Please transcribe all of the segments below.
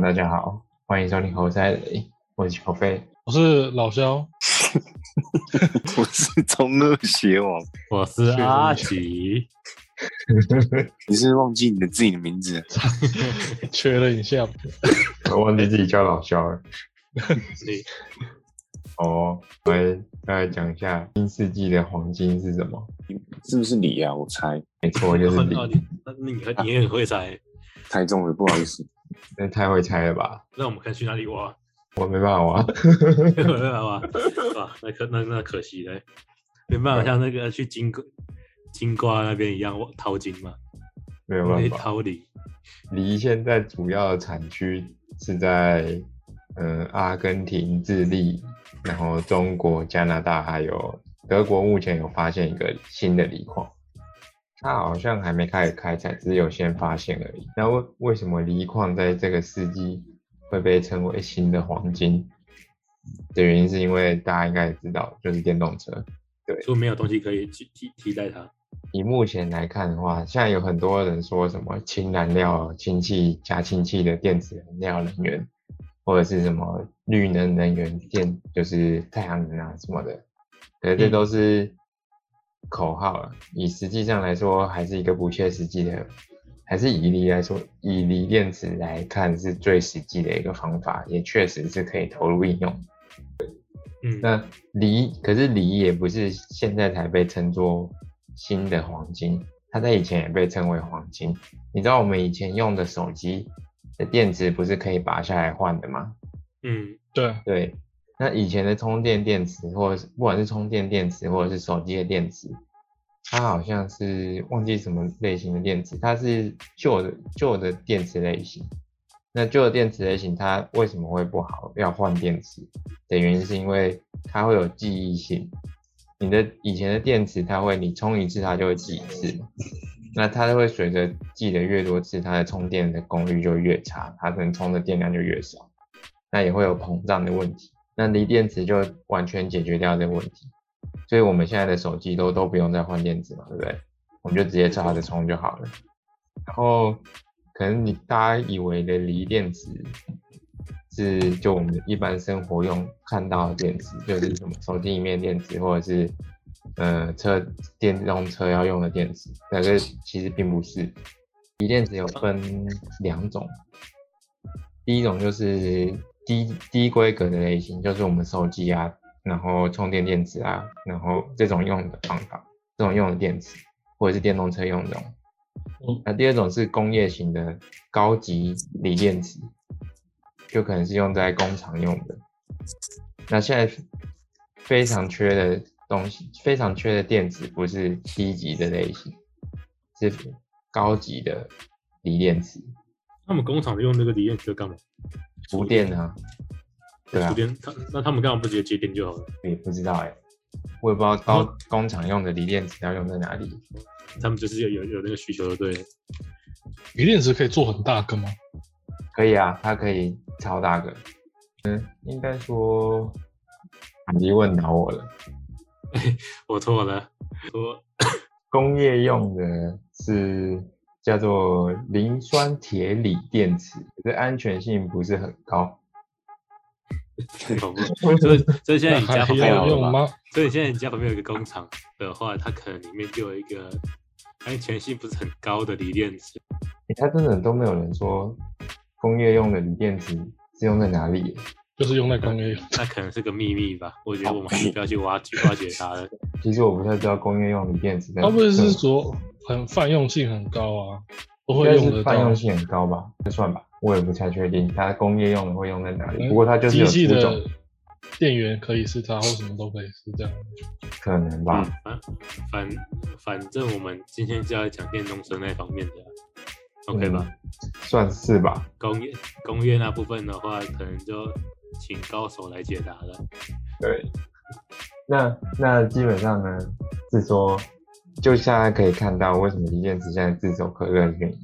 Hello，大家好，欢迎收听猴赛雷，我是小飞。我是老肖，我是中二邪王，我是阿奇，你是忘记你的自己的名字？确认一下。我忘记自己叫老肖了。你，哦，来大概讲一下新世纪的黄金是什么？是不是你啊？我猜没错，就是。你那你你也很会猜，猜中了，不好意思。那太会猜了吧？那我们看去哪里挖？我没办法挖。没办法挖，哇，那可那那可惜了，没办法像那个去金瓜金瓜那边一样挖淘金嘛，可以没有办法。淘梨。梨现在主要的产区是在嗯阿根廷、智利，然后中国、加拿大还有德国，目前有发现一个新的锂矿，它好像还没开始开采，只有先发现而已。那为为什么锂矿在这个世纪会被称为新的黄金？的原因是因为大家应该也知道，就是电动车。对就没有东西可以替替替代它。以目前来看的话，现在有很多人说什么氢燃料、氢气加氢气的电子燃料能源，或者是什么绿能能源电，就是太阳能啊什么的，可是这都是口号了。以实际上来说，还是一个不切实际的，还是以锂来说，以锂电池来看是最实际的一个方法，也确实是可以投入应用。嗯，那锂，可是锂也不是现在才被称作新的黄金，它在以前也被称为黄金。你知道我们以前用的手机的电池不是可以拔下来换的吗？嗯，对，对，那以前的充电电池，或者是不管是充电电池或者是手机的电池，它好像是忘记什么类型的电池，它是旧的旧的电池类型。那旧的电池类型它为什么会不好？要换电池的原因是因为它会有记忆性。你的以前的电池它会你充一次它就会记一次，那它会随着记得越多次，它的充电的功率就越差，它能充的电量就越少。那也会有膨胀的问题。那锂电池就完全解决掉这个问题，所以我们现在的手机都都不用再换电池嘛，对不对？我们就直接插着充就好了。然后可能你大家以为的锂电池是就我们一般生活用看到的电池，就是什么手机里面电池或者是呃车电动车要用的电池，可是其实并不是。锂电池有分两种，第一种就是低低规格的类型，就是我们手机啊，然后充电电池啊，然后这种用的方法，这种用的电池，或者是电动车用的。嗯那第二种是工业型的高级锂电池，就可能是用在工厂用的。那现在非常缺的东西，非常缺的电池不是低级的类型，是高级的锂电池，他们工厂用那个锂电池干嘛？厨电啊，对啊厨，电，他那他们干嘛不直接接电就好了？也不知道哎、我也不知道高工厂用的锂电池要用在哪里。他们就是有有有那个需求的，对了。锂电池可以做很大个吗？可以啊，它可以超大个。嗯，应该说，你问倒我了。我错了，我工业用的是叫做磷酸铁锂电池，可是安全性不是很高。搞不，所以所以现在你家旁边有用吗？所以现在你家旁边有一个工厂的话，它可能里面就有一个安全性不是很高的锂电池。欸它真的都没有人说工业用的锂电池是用在哪里。就是用在工业用。那可能是个秘密吧，我觉得我们还是不要去挖掘 挖掘它了。其实我不太知道工业用的电池在。它不会是说很泛用性很高啊，都应该会用得到是泛用。性很高吧？就算吧，我也不太确定它工业用的会用在哪里。嗯不过它就是有机器出种的电源可以是它，或什么都可以是这样。可能吧。反反反正我们今天就要讲电动车那方面的，OK 吧？算是吧。工业工业那部分的话，可能就请高手来解答了。对，那那基本上呢，是说，就现在可以看到为什么锂电池现在炙手可热的原因，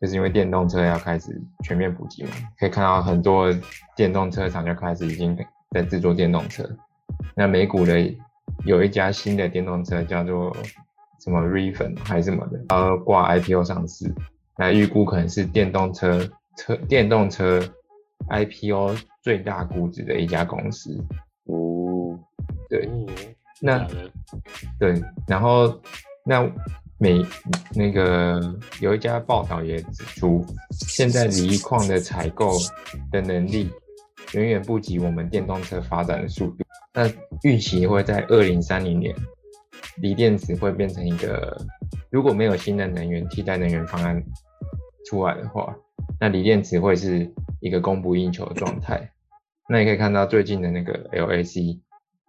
就是因为电动车要开始全面普及嘛，可以看到很多电动车厂就开始已经在制作电动车。那美股的有一家新的电动车叫做什么 Rivian 还是什么的，呃，挂 IPO 上市，那预估可能是电动车车电动车 IPO 最大估值的一家公司。哦，对哦，那对，然后那每那个有一家报道也指出，现在锂矿的采购的能力远远不及我们电动车发展的速度。那预期会在二零三零年，锂电池会变成一个，如果没有新的能源替代能源方案出来的话，那锂电池会是一个供不应求的状态。那你可以看到最近的那个 LAC，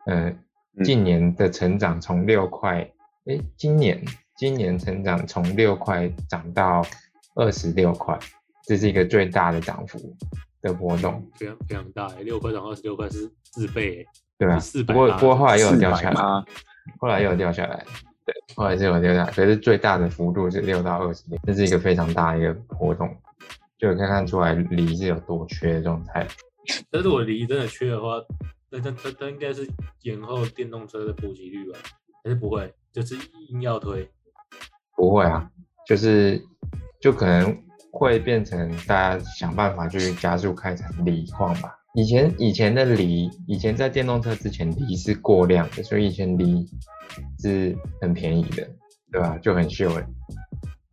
呃，嗯。近年的成长从六块，诶，今年今年成长从六块涨到二十六块，这是一个最大的涨幅的波动，非常非常大欸，六块涨二十六块是四倍欸，对吧、是400不过不过后来又有掉下来，后来又有掉下来，对，后来是有掉下来，可是最大的幅度是六到二十六，这是一个非常大的一个波动，就可以看出来锂是有多缺的状态。但是我锂真的缺的话，那那那那应该是延后电动车的普及率吧？还是不会？就是硬要推，不会啊，就是就可能会变成大家想办法去加速开采锂矿吧。以前以前的锂，以前在电动车之前锂是过量的，所以以前锂是很便宜的，对吧？就很秀诶。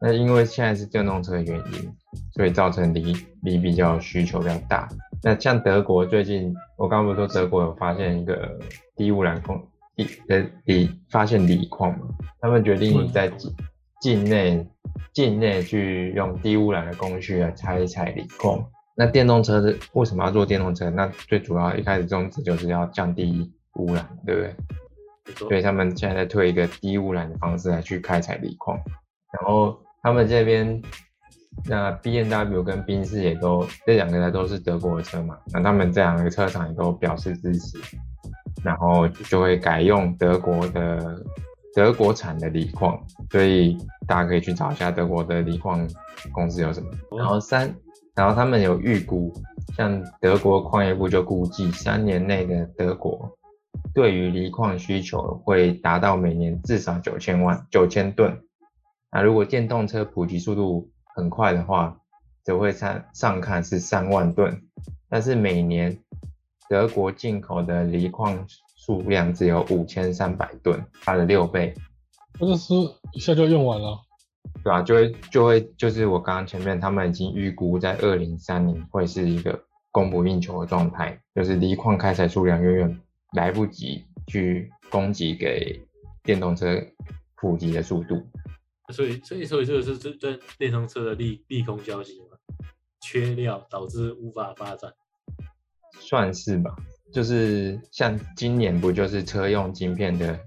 那因为现在是电动车的原因，所以造成锂锂比较需求比较大。那像德国最近，我刚刚不是说德国有发现一个低污染矿锂呃锂发现锂矿嘛？他们决定在境境内境内去用低污染的工序来采采锂矿。那电动车是为什么要做电动车？那最主要一开始宗旨就是要降低污染，对不对？所以他们现在在推一个低污染的方式来去开采锂矿，然后他们这边那 B N W 跟宾士也都这两个呢都是德国的车嘛，那他们这两个车厂也都表示支持，然后就会改用德国的德国产的锂矿，所以大家可以去找一下德国的锂矿公司有什么。然后三，然后他们有预估，像德国矿业部就估计三年内的德国对于锂矿需求会达到每年至少九千万九千吨。那如果电动车普及速度很快的话，则会上上看是三万吨，但是每年德国进口的锂矿数量只有五千三百吨，它的六倍，那就是一下就用完了。对啊、就会就会就是我刚刚前面他们已经预估在二零三零会是一个供不应求的状态，就是锂矿开采数量远远来不及去供给给电动车普及的速度。所以所以所以这个是这这电动车的利利空消息嘛？缺料导致无法发展。算是吧，就是像今年不就是车用晶片的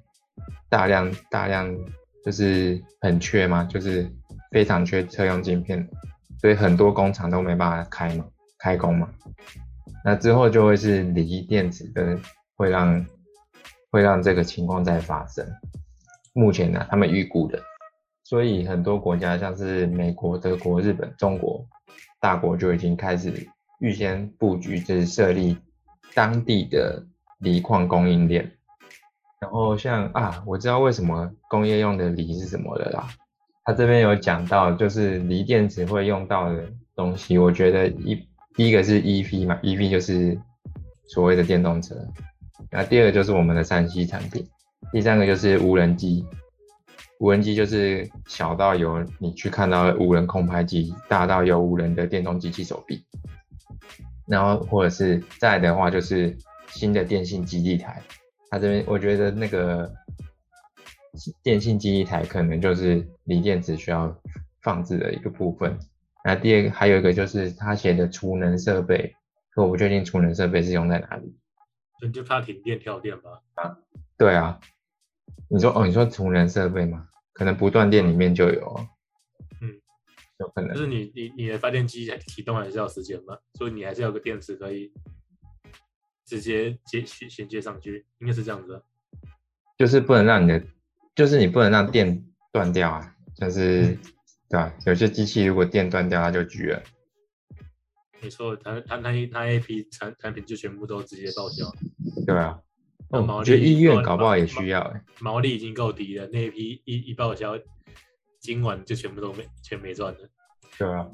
大量大量就是很缺嘛，就是非常缺车用晶片，所以很多工厂都没办法开嘛，开工嘛。那之后就会是锂电池的会让会让这个情况再发生。目前呢，他们预估的，所以很多国家像是美国、德国、日本、中国大国就已经开始预先布局，就是设立当地的锂矿供应链。然后像啊，我知道为什么工业用的锂是什么了啦。他这边有讲到，就是锂电池会用到的东西，我觉得一第一个是 EV 嘛，EV 就是所谓的电动车。那第二个就是我们的三 C 产品，第三个就是无人机。无人机就是小到有你去看到的无人空拍机，大到有无人的电动机器手臂。然后或者是再来的话，就是新的电信基地台。它这边我觉得那个电信基地台可能就是锂电池需要放置的一个部分。那第二个还有一个就是他写的储能设备，可我不确定储能设备是用在哪里。所以你就怕停电跳电吧？对啊，你说哦，你说储能设备吗？可能不断电里面就有。哦，嗯，有可能。就是你你你的发电机启动还是要时间嘛，所以你还是要有个电池可以直接接衔衔接上去，应该是这样子啊。就是不能让你的，就是你不能让电断掉啊，就是对吧、有些机器如果电断掉，它就焗了。没错，它它它它那一批产产品就全部都直接报销，对啊，哦，那毛我觉得利医院搞不好也需要哎、毛利已经够低了，那一批一一报销，今晚就全部都没全没赚了。对啊，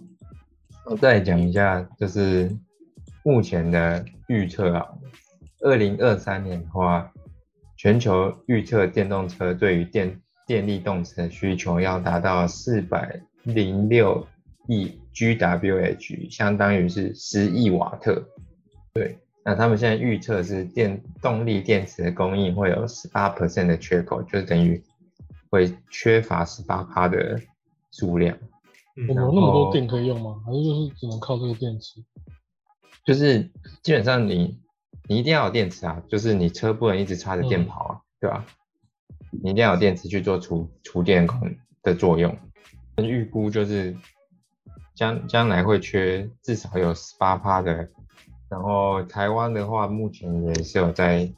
我再讲一下，就是目前的预测啊，二零二三年的话，全球预测电动车对于电电力动车的需求要达到四百零六亿 GWh，相当于是十亿瓦特。对，那他们现在预测是电动力电池的供应会有十八 percent 的缺口，就是等于会缺乏十八趴的数量。我们有那么多电可以用吗？还是就是只能靠这个电池？就是基本上你你一定要有电池啊，就是你车不能一直插着电跑啊，对吧？你一定要有电池去做储储电功的作用。预估就是将将来会缺至少有十八趴的，然后台湾的话目前也是有在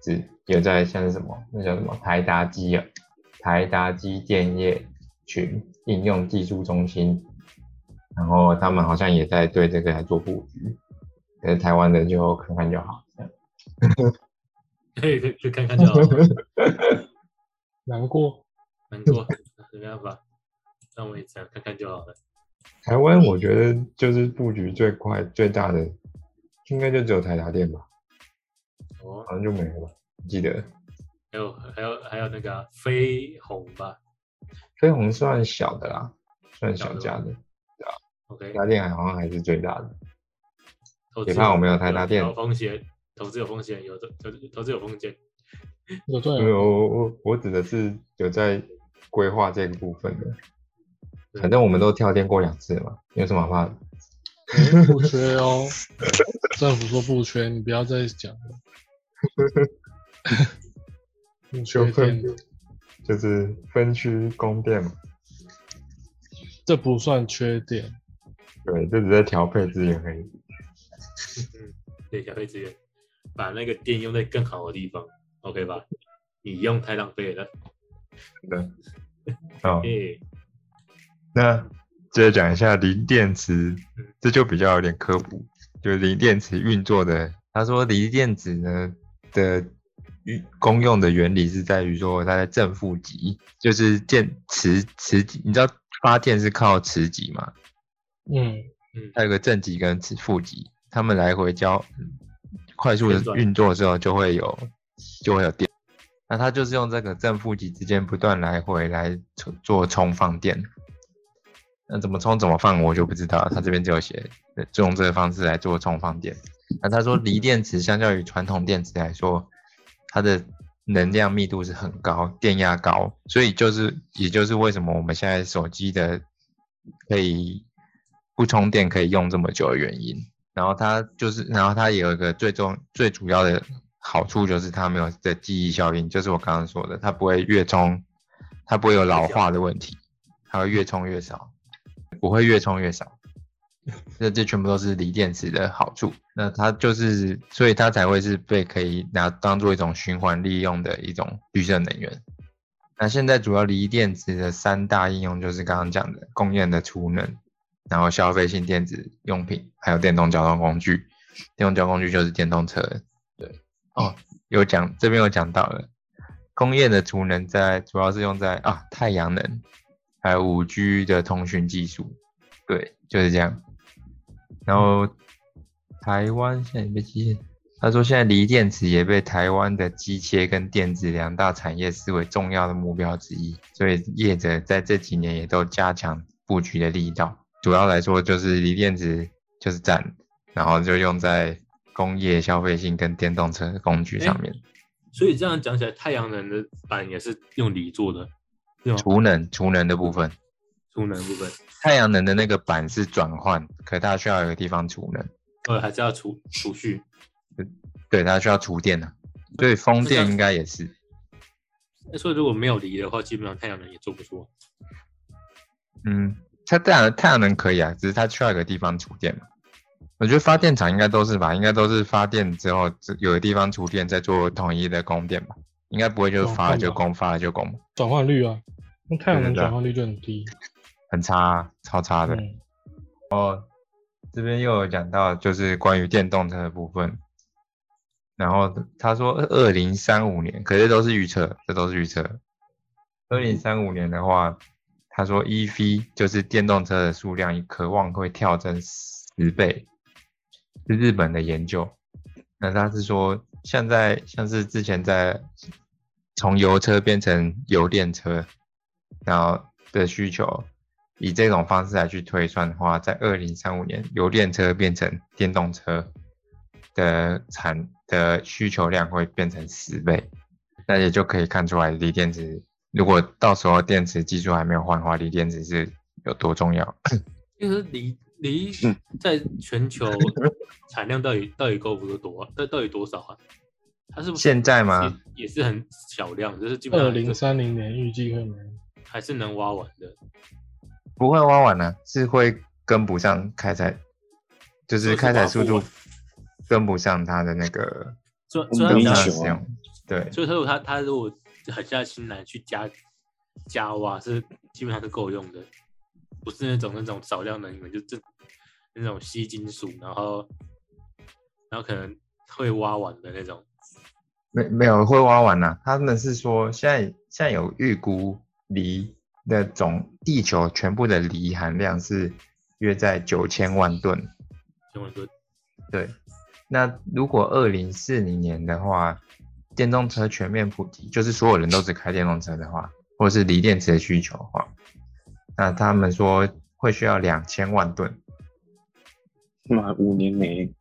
只有在像是什么那叫什么台达机啊，台达机电业群应用技术中心，然后他们好像也在对这个来做布局，可是台湾的就看看就好。可以可以去看看就好，难过，难过，没办法，让我也这样看看就好了。台湾我觉得就是布局最快最大的，应该就只有台达电吧，哦，好像就没了吧？记得还有还有还有那个啊飞鸿吧飞鸿算小的啦，算小家的，，OK，台达电好像还是最大的。别怕我没有台达电有风险，投资有风险，有的投投资有风险。有对没有，啊，我我我指的是有在规划这个部分的。反正我们都跳电过两次了嘛，有什么好怕的？诶不缺哦。政府说不缺，你不要再讲了。不缺电，就是分区供电嘛，这不算缺电。对，就只在调配资源而已。嗯，对，调配资源，把那个电用在更好的地方，OK 吧？你用太浪费了。对，好，那接着讲一下锂电池，这就比较有点科普，就是锂电池运作的。他说锂电池呢的运功用的原理是在于说它在正负极，就是电磁磁极，你知道发电是靠磁极嘛？嗯嗯，它有个正极跟磁负极，它们来回交快速的运作的时候就会有就会有电。那它就是用这个正负极之间不断来回来做做充放电。那怎么充怎么放我就不知道了，它这边就有写，就用这个方式来做充放电。那他说锂电池相较于传统电池来说，它的能量密度是很高，电压高，所以就是也就是为什么我们现在手机的可以不充电可以用这么久的原因。然后它就是，然后它也有一个最重最主要的好处就是它没有的记忆效应，就是我刚刚说的，它不会越充，它不会有老化的问题，它会越充越少，不会越充越少。这这全部都是锂电池的好处。那它就是，所以它才会是被可以拿当做一种循环利用的一种绿色能源。那现在主要锂电池的三大应用就是刚刚讲的供电的储能，然后消费性电子用品，还有电动交通工具。电动交通工具就是电动车。对，哦，有讲这边有讲到了，工业的储能在主要是用在啊太阳能，还有五 G 的通讯技术。对，就是这样。然后台湾现在也被机，他说现在锂电池也被台湾的机械跟电子两大产业视为重要的目标之一，所以业者在这几年也都加强布局的力道。主要来说就是锂电池就是占，然后就用在工业消费性跟电动车的工具上面。所以这样讲起来，太阳能的板也是用锂做的？储能储能的部分，储能部分，太阳能的那个板是转换，可它需要有个地方储能，呃，还是要储储蓄。对，它需要储电的，所以风电应该也是。那所以如果没有锂的话，基本上太阳能也做不出。嗯，它太阳太阳能可以啊，只是它需要有个地方储电嘛。我觉得发电厂应该都是吧，应该都是发电之后有个地方储电，再做统一的供电吧。应该不会就是发了就供，发了就供，转换率啊，那太阳能转化率就很低。很差啊、超差的。嗯，哦，这边又有讲到就是关于电动车的部分，然后他说二零三五年，可是都是预测，这都是预测。二零三五年的话，他说 EV 就是电动车的数量渴望会跳增十倍，是日本的研究。那他是说，现在像是之前在从油车变成油电车，然后的需求，以这种方式来去推算的话，在二零三五年，油电车变成电动车的产的需求量会变成十倍，那也就可以看出来锂电池，如果到时候电池技术还没有换的话，锂电池是有多重要。就是锂锂在全球产量到底到底够不够多啊？到到底多少啊？它是不是现在吗？也也是很小量，就是基本上二零三零年预计会没。还是能挖完的。不会挖完呢、是会跟不上开采，就是开采速度跟不上它的那个我们虽虽然它用。对，所以他如果他他如果狠下心来去加加挖，是基本上是够用的，不是那种那种少量能源，就这那种吸金属，然后然后可能会挖完的那种。没没有会挖完呐、他们是说现在现在有预估锂的总地球全部的锂含量是约在九千万吨。千万吨，对，那如果二零四零年的话，电动车全面普及，就是所有人都只开电动车的话，或者是锂电池的需求的话，那他们说会需要两千万吨。妈五年内，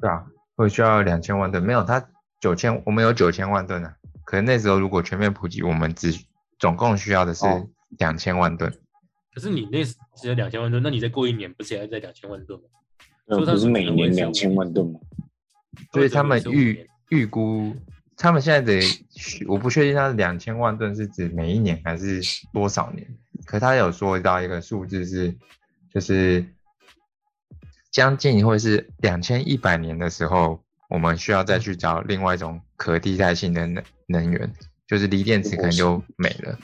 对啊，会需要两千万吨，没有它九千，我们有九千万吨啊。可能那时候如果全面普及，我们只总共需要的是哦两千万吨。可是你那只有两千万吨，那你再过一年不是也要再两千万吨吗？呃所以不是每年两千万吨吗？所以他们预预估，他们现在的我不确定他的两千万吨是指每一年还是多少年，可他有说到一个数字是，就是将近会是两千一百年的时候，我们需要再去找另外一种可替代性的能能源，就是锂电池可能就没了，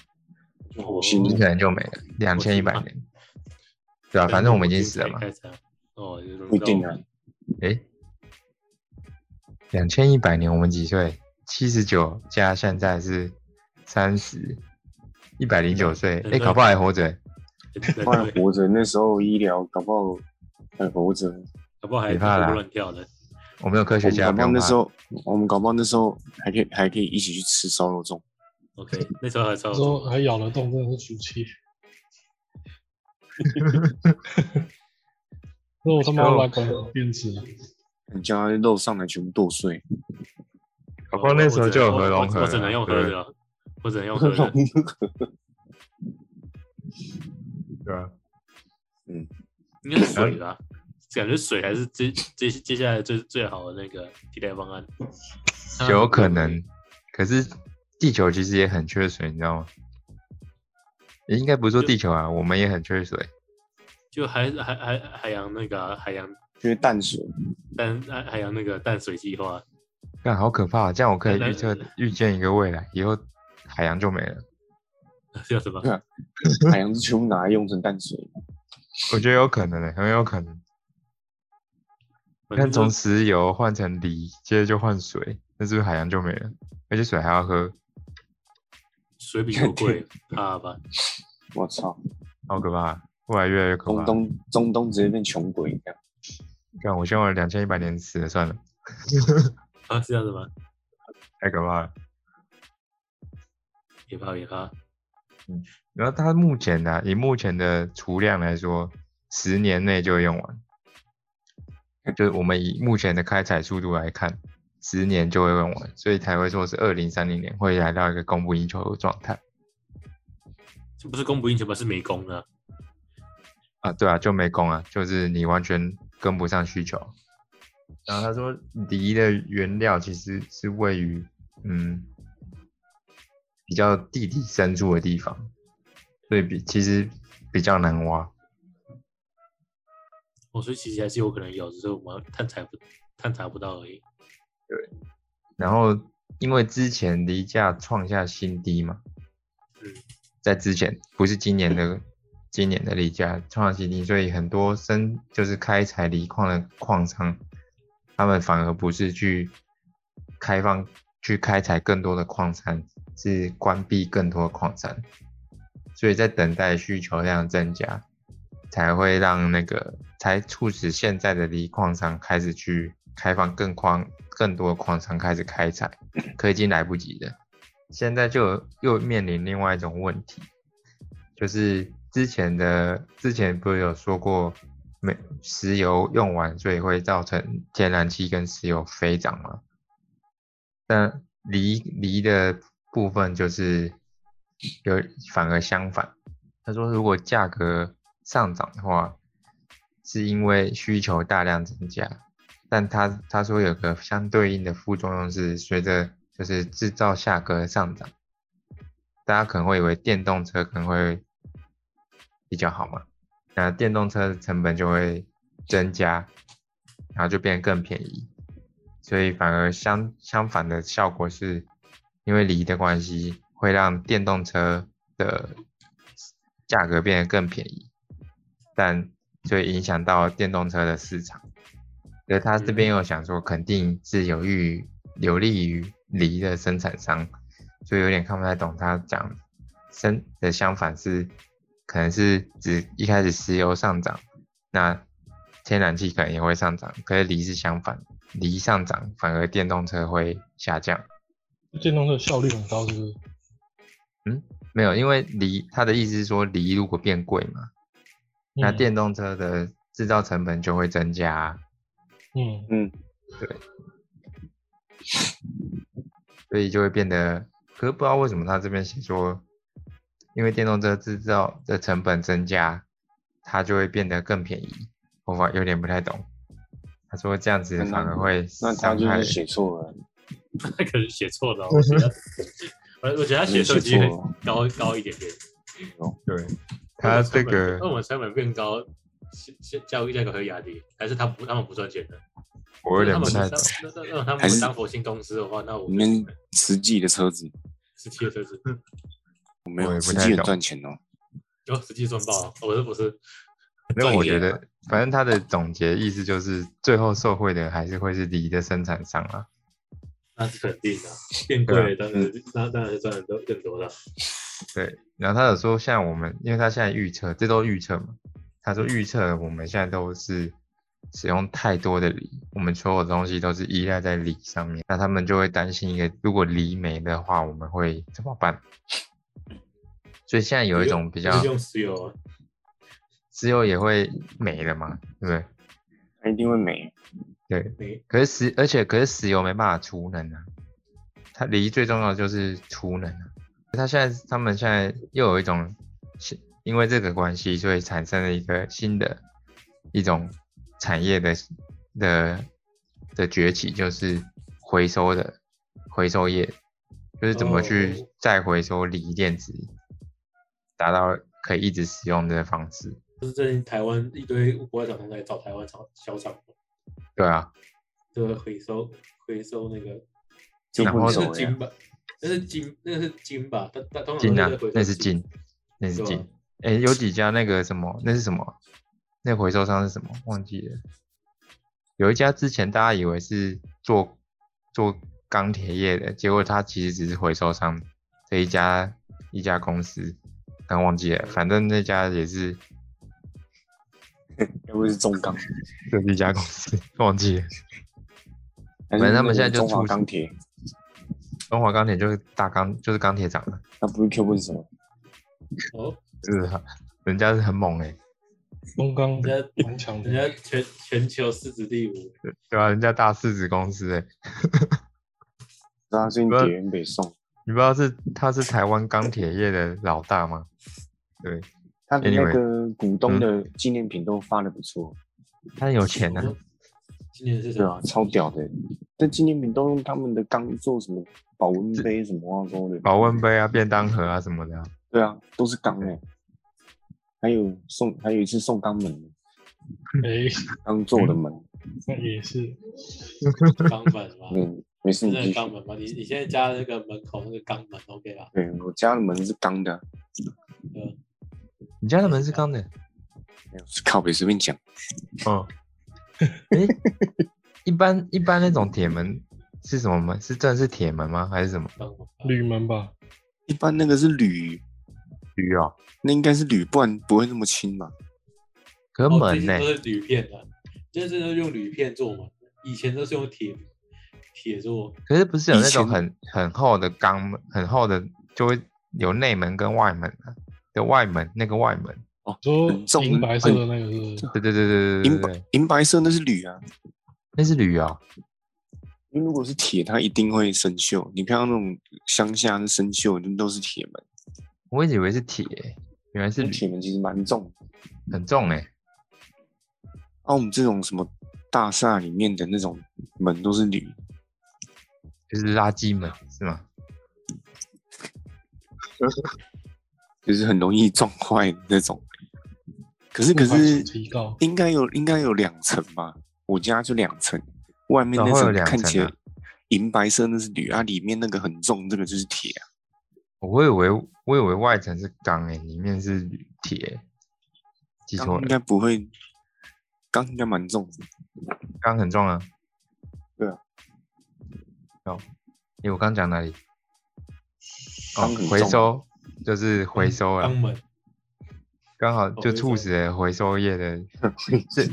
就火星可能就没了，两千一百年，对啊，反正我们已经死了嘛，哦，就是不一定啊。诶，两千一百年我们几岁？七十九加现在是三十，一百零九岁。诶，对对搞不好还活着。对对不然对，活着那时候医疗搞不好还活着。搞不好还活蹦乱跳的。我们有科学家，我们搞不好那时候，我们搞不好那时候还可以还可以一起去吃烧肉粽。OK，那时候还烧肉粽还咬得动，真的是福气。那我他妈来管电池啊！你叫他肉上来全部剁碎，搞不好那时候就有核融合了我我只能用喝对的哦，我只能用喝的。对啊，应该是水啦，感觉水还是接接 接下来最最好的那个替代方案。有可能。可是地球其实也很缺水，你知道吗？也应该不是说地球啊，我们也很缺水。就海海海海洋那个啊、海洋就是淡水。淡海海洋那个淡水计划，但好可怕，这样我可以预测预见一个未来，以后海洋就没了。叫什么？海洋是全部拿来用成淡水。我觉得有可能的、很有可能。反正就看从石油换成锂，接着就换水，那是不是海洋就没了？而且水还要喝，水比油贵，怕吧？我操，好可怕！未来越来越可怕。中东中东直接变穷鬼一样。看我希望两千一百年死了算了，啊，是这样子吗？太可怕了。别怕别怕，嗯然后它目前呢、以目前的储量来说，十年内就会用完。就是我们以目前的开采速度来看，十年就会用完，所以才会说是二零三零年会来到一个供不应求的状态这不是供不应求吧？是没供啊。啊。对啊，就没供啊，就是你完全跟不上需求。然后他说，梨的原料其实是位于嗯比较地底深处的地方，所以比其实比较难挖。哦，所以其实还是有可能有，只是我们探查不探查不到而已。对然后因为之前锂价创下新低嘛，嗯，在之前不是今年的今年的锂价创下新低，所以很多生就是开采锂矿的矿商，他们反而不是去开放去开采更多的矿山，是关闭更多的矿山，所以在等待需求量增加，才会让那个才促使现在的锂矿商开始去开放更矿更多的矿商开始开采，可已经来不及了。现在就又面临另外一种问题，就是之前的之前不是有说过，美石油用完，所以会造成天然气跟石油飞涨吗？但锂锂的部分就是有反而相反，他说如果价格上涨的话，是因为需求大量增加，但他他说有个相对应的副作用是随着就是制造价格上涨，大家可能会以为电动车可能会比较好嘛，那电动车的成本就会增加，然后就变得更便宜。所以反而相相反的效果是，因为锂的关系，会让电动车的价格变得更便宜，但就影响到电动车的市场。所以他这边又想说，肯定是有利于有利于锂的生产商，所以有点看不太懂他讲生的相反是，可能是指一开始石油上涨，那天然气可能也会上涨，可是锂是相反。锂上涨，反而电动车会下降。电动车效率很高，是不是？嗯，没有，因为锂，他的意思是说，锂如果变贵嘛，那电动车的制造成本就会增加。嗯嗯，对，所以就会变得，可是不知道为什么他这边写说，因为电动车制造的成本增加，它就会变得更便宜。我反有点不太懂。他说这样子反而会那他就是写错了，他可能写错了哦，我觉得，我我觉得他写错机会高高一点点。对，他这个那我们成本变高，教教育价格会压低，还是他不他们不赚钱的？我有点他们不太懂。那那那他们还是当佛心公司的话，那我我们实际的车子，实际的车子我没有也不实际很太懂赚钱哦。有 实际赚爆了，我是不是？因为我觉得，反正他的总结意思就是，最后受惠的还是会是锂的生产商啊。那是肯定的，变贵了当然那当然是赚的多更多了。对，然后他有说，像我们，因为他现在预测，这都预测嘛。他说预测我们现在都是使用太多的锂，我们所有东西都是依赖在锂上面，那他们就会担心一个，如果锂没的话，我们会怎么办？所以现在有一种比较用石油啊，石油也会没了嘛，对不对？它一定会没。对，可是石，而且可是石油没办法储能啊，它锂最重要的就是储能啊。它现在他们现在又有一种，是因为这个关系，所以产生了一个新的一种产业的的的崛起，就是回收的回收业，就是怎么去哦再回收锂电池，达到可以一直使用的方式。就是最近台湾一堆国外厂商在找台湾厂小厂，对啊，对，回收回收那个就然后那不是金吧？那是金，那个是金吧？它它通常金啊那是金，那是金。哎、有几家那个什么，那是什么？那个回收商是什么？忘记了。有一家之前大家以为是做做钢铁业的，结果他其实只是回收商这一家一家公司，刚忘记了。反正那家也是该不会是中钢？这是一家公司，忘记了。反正他们现在就出钢铁，中华钢铁就是大钢，就是钢铁厂了，那不是 Q 不是什么？哦，是啊，人家是很猛哎、中钢人家蛮强的，人家全全球市值第五，对吧、人家大市值公司哎、然后最近不是铁原北宋，你不知道是他是台湾钢铁业的老大吗？对，他的那个股东的纪念品都发的不错，他很有钱呢、今年是什么？对啊，超屌的。但纪念品都用他们的钢做什么保温杯什么啊说的，保温杯啊、便当盒啊什么的啊、对啊，都是钢哎。还有送，还有一次送钢门，哎，钢做的门。那也是 钢门吗？嗯，没事，你钢门吗？你你现在家那个门口那个钢门，OK 啦？对我家的门是钢的，对吧？你家的门是钢的？没有是靠北随便讲。哦，诶，一般一般那种铁门是什么门？是真的是铁门吗？还是什么铝门吧？一般那个是铝，铝哦？那应该是铝，不然不会那么轻嘛。可哦门呢、都是铝片的，就是都用铝片做嘛，以前都是用铁铁做。可是不是有那种很很厚的钢门，很厚的就会有内门跟外门啊的外门那个外门。说很重银白色的那个是不是对对对对对对银白银白色那是铝啊，那是铝啊。因为如果是铁，它一定会生锈。你看到那种乡下是生锈，那都是铁门。我一直以为是铁，原来是铁门其实蛮重。很重哎、啊，我们这种什么大厦里面的那种门都是铝，就是垃圾门是吗？就是很容易撞坏的那种。可是可是应该有应该有两层吧？我家就两层，外面那层看起来银白色那是铝啊，里面那个很重，这个就是铁啊。我以为我以为外层是钢哎、里面是铝铁，记错了，钢应该不会，钢应该蛮重的。钢很重啊。对啊。哦，诶，我刚讲哪里？哦钢回收就是回收啊钢，门，刚好就促使了回收业的 这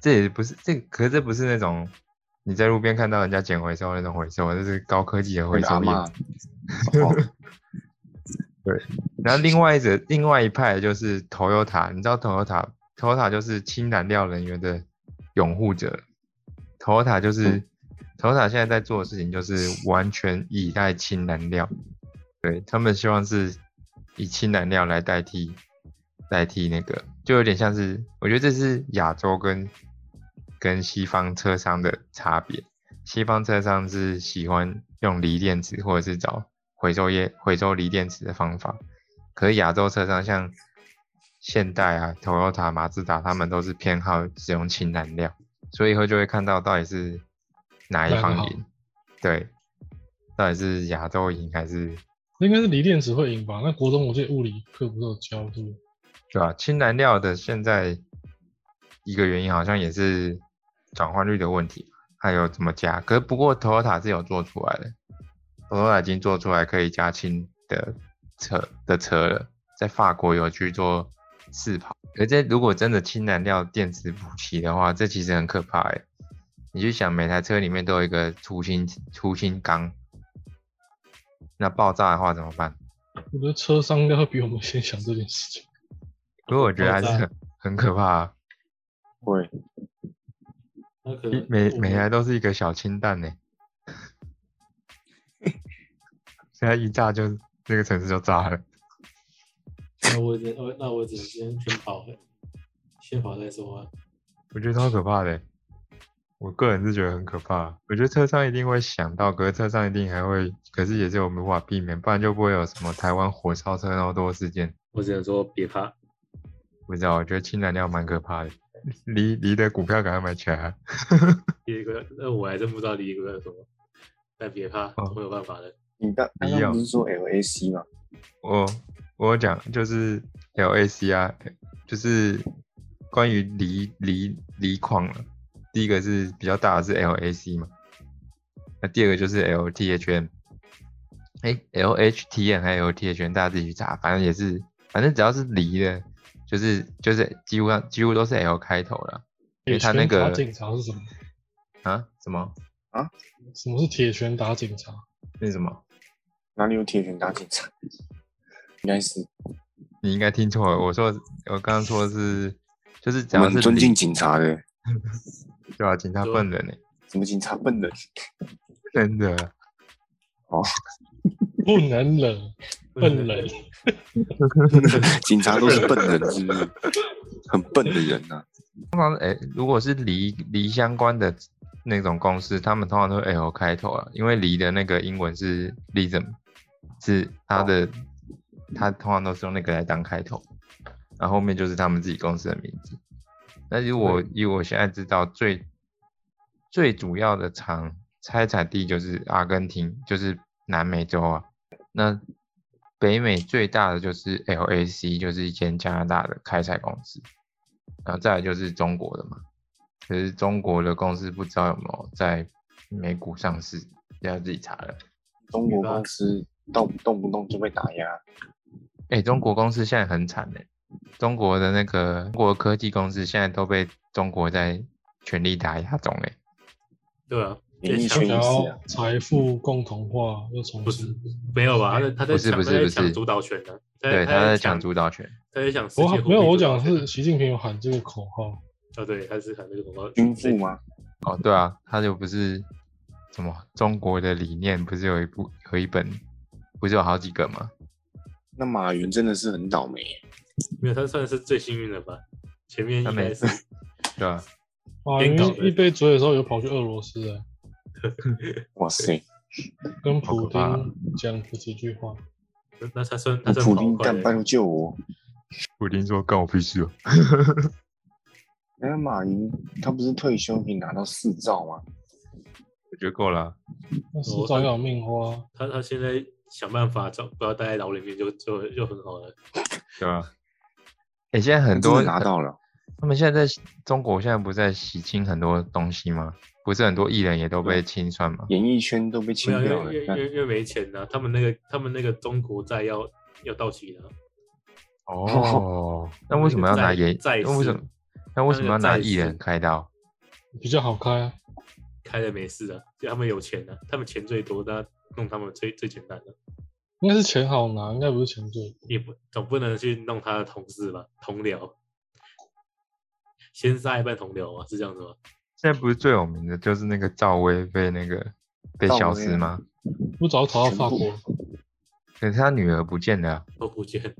这也不是这，可是这不是那种你在路边看到人家捡回收那种回收，这是高科技的回收业。阿嬷哦。然后另外一者，另外一派就是 Toyota，你知道 Toyota，Toyota 就是氢燃料能源的拥护者。Toyota 就是、Toyota 现在在做的事情就是完全依赖氢燃料，对他们希望是以氢燃料来代替代替那个，就有点像是，我觉得这是亚洲跟跟西方车商的差别。西方车商是喜欢用锂电池或者是找回收业回收锂电池的方法，可是亚洲车商像现代啊、Toyota、马自达，他们都是偏好使用氢燃料，所以以后就会看到到底是哪一方赢，对，到底是亚洲赢还是应该是锂电池会赢吧？那国中我记得物理课不是有教，是不是？对吧、氢燃料的现在一个原因好像也是转换率的问题，还有怎么加。可是不过 Toyota 是有做出来的，Toyota 已经做出来可以加氢的车的车了，在法国有去做试跑。可这如果真的氢燃料电池补齐的话，这其实很可怕哎。你去想，每台车里面都有一个粗氢粗氢缸，那爆炸的话怎么办？我觉得车商应该会比我们先想这件事情。所以我觉得还是很 很可怕、啊。会那可能每每台都是一个小氢弹呢，现在一炸就这个城市就炸了。那我只我那我只能先先跑了，先跑再说啊。我觉得超可怕的，我个人是觉得很可怕。我觉得车上一定会想到，可是车上一定还会，可是也是我们无法避免，不然就不会有什么台湾火烧车那么多事件。我只能说别怕，不知道，我觉得氢燃料蛮可怕的，离离的股票赶快买起来啊。第一个那我还真不知道第一个是什么，但别怕，会有办法的。你刚刚刚不是说 LAC 吗？我我有讲就是 LAC 啊，就是关于锂锂锂矿了。第一个是比较大的是 LAC 嘛，那第二个就是 LTHM。哎，LHTN 还有 LTHM，大家自己去查，反正也是，反正只要是锂的，就是就是几乎上几乎都是 L 开头了。因为他那个铁拳打警察是什么？啊什么啊什么是铁拳打警察？那什么？哪里有铁拳打警察？应该是你应该听错了，我说我刚刚说的是就是讲我尊敬警察的，对啊，警察笨人呢、什么警察笨人？真的。不能冷，笨人。警察都是笨人，是不是？很笨的人呐、通常哎、如果是离离相关的那种公司，他们通常都是 L 开头啊，因为离的那个英文是 lithium，是它的，它通常都是用那个来当开头，然后后面就是他们自己公司的名字。那如果以我现在知道最最主要的厂拆产地就是阿根廷，就是南美洲啊。那北美最大的就是 LAC，就是一间加拿大的开采公司。然后再来就是中国的嘛，可是中国的公司不知道有没有在美股上市，要自己查了。中国公司动动不动就被打压，哎、中国公司现在很惨哎，中国的那个中国科技公司现在都被中国在全力打压中哎。对啊，演艺在抢圈也是想要啊财富共同化又从不是新。没有吧？他在他在不是抢不是不是他在抢主导权呢，对，他他在抢主导权。他在抢世界货币我没有，我讲的是习近平有喊这个口号，啊，对，他是喊这个口号，军富吗？哦，对啊，他就不是什么中国的理念，不是有一部有一本，不是有好几个吗？那马云真的是很倒霉，没有，他算是最幸运的吧。前面应该是 对啊，马云一杯醉的时候有跑去俄罗斯哎，哇塞，跟普丁讲这几句话。那他算他算普丁干拜托救我！普丁说干我屁事哦。那 马云他不是退休可以拿到四兆吗？我觉得够了啊。那是照样命花，他他现在想办法找不要待在牢里面就就就很好了。对吧？哎、现在很多的拿到了，他们现在在中国现在不是在洗清很多东西吗？不是很多艺人也都被清算吗？演艺圈都被清掉了。为因为看因为因为没钱呐、他们那个他们那个中国债要要到期了，哦，那为什么要拿演？债那为什么？那为什么要拿艺人开刀？比较好开啊。开了没事啊，就他们有钱啊，他们钱最多，那弄他们最最简单的。应该是钱好拿，应该不是钱最多。你不总不能去弄他的同事吧？同僚，先杀一半同僚啊，是这样子吗？现在不是最有名的就是那个赵薇被那个被消失吗？不早逃到法全国，可是他女儿不见了啊，都不见了，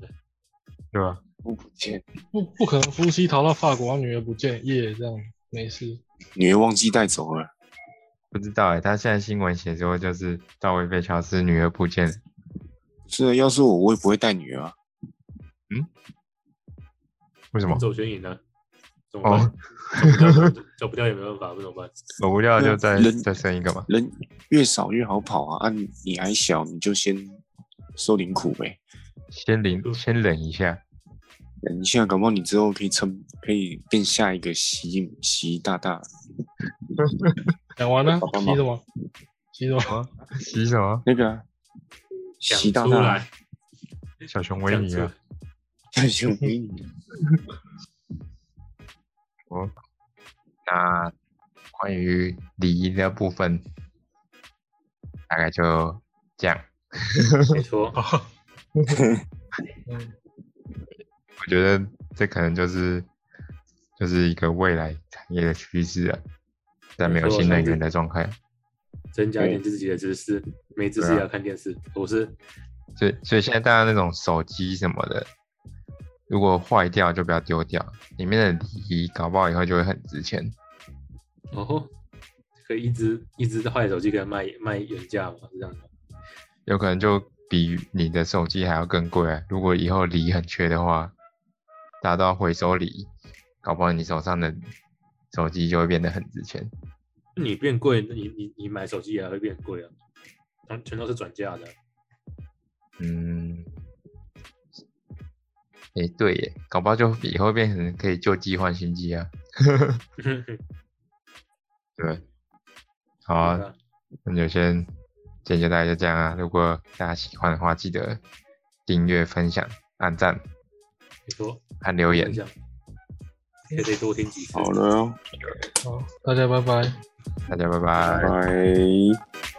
对吧？不不见，不不可能夫妻逃到法国，女儿不见，耶，这样没事。女儿忘记带走了。不知道哎、他现在新闻写说就是赵薇被消失，女儿不见了。是啊，要是我，我也不会带女儿啊。为什么？走全赢了，怎么办？哦，走不掉，走不掉也没办法，不怎么办？走不掉就再人再生一个嘛。人越少越好跑啊！啊，你你还小，你就先受点苦呗。先忍先忍一下，忍一下，搞不好你之后可以撑，可以变下一个习习大大。讲完了爸，爸妈急什么？习什么？啊，洗什么？那个习大大，小熊维尼啊来。，太凶给你。哦，那关于礼仪的部分，大概就这样。没错，嗯，我觉得这可能就是就是一个未来产业的趋势啊，在没有新能源的状态，增加一点自己的知识，没知识也要看电视。我是所以所以现在大家那种手机什么的，如果坏掉就不要丢掉，里面的礼仪搞不好以后就会很值钱。哦，可以一直一只坏手机可以卖卖原价嘛？是这样的。有可能就比你的手机还要更贵、啊。如果以后锂很缺的话，大家都要回收锂，搞不好你手上的手机就会变得很值钱。你变贵，那你你你买手机也会变贵啊，全全都是转嫁的。嗯，诶、对耶，搞不好就以后变成可以旧机换新机啊。对，好啊，那就先今天就大概就这样啊。如果大家喜欢的话，记得订阅、分享、按赞、没错，和留言也得多听几次。好了哦，好，大家拜拜。大家拜拜。拜。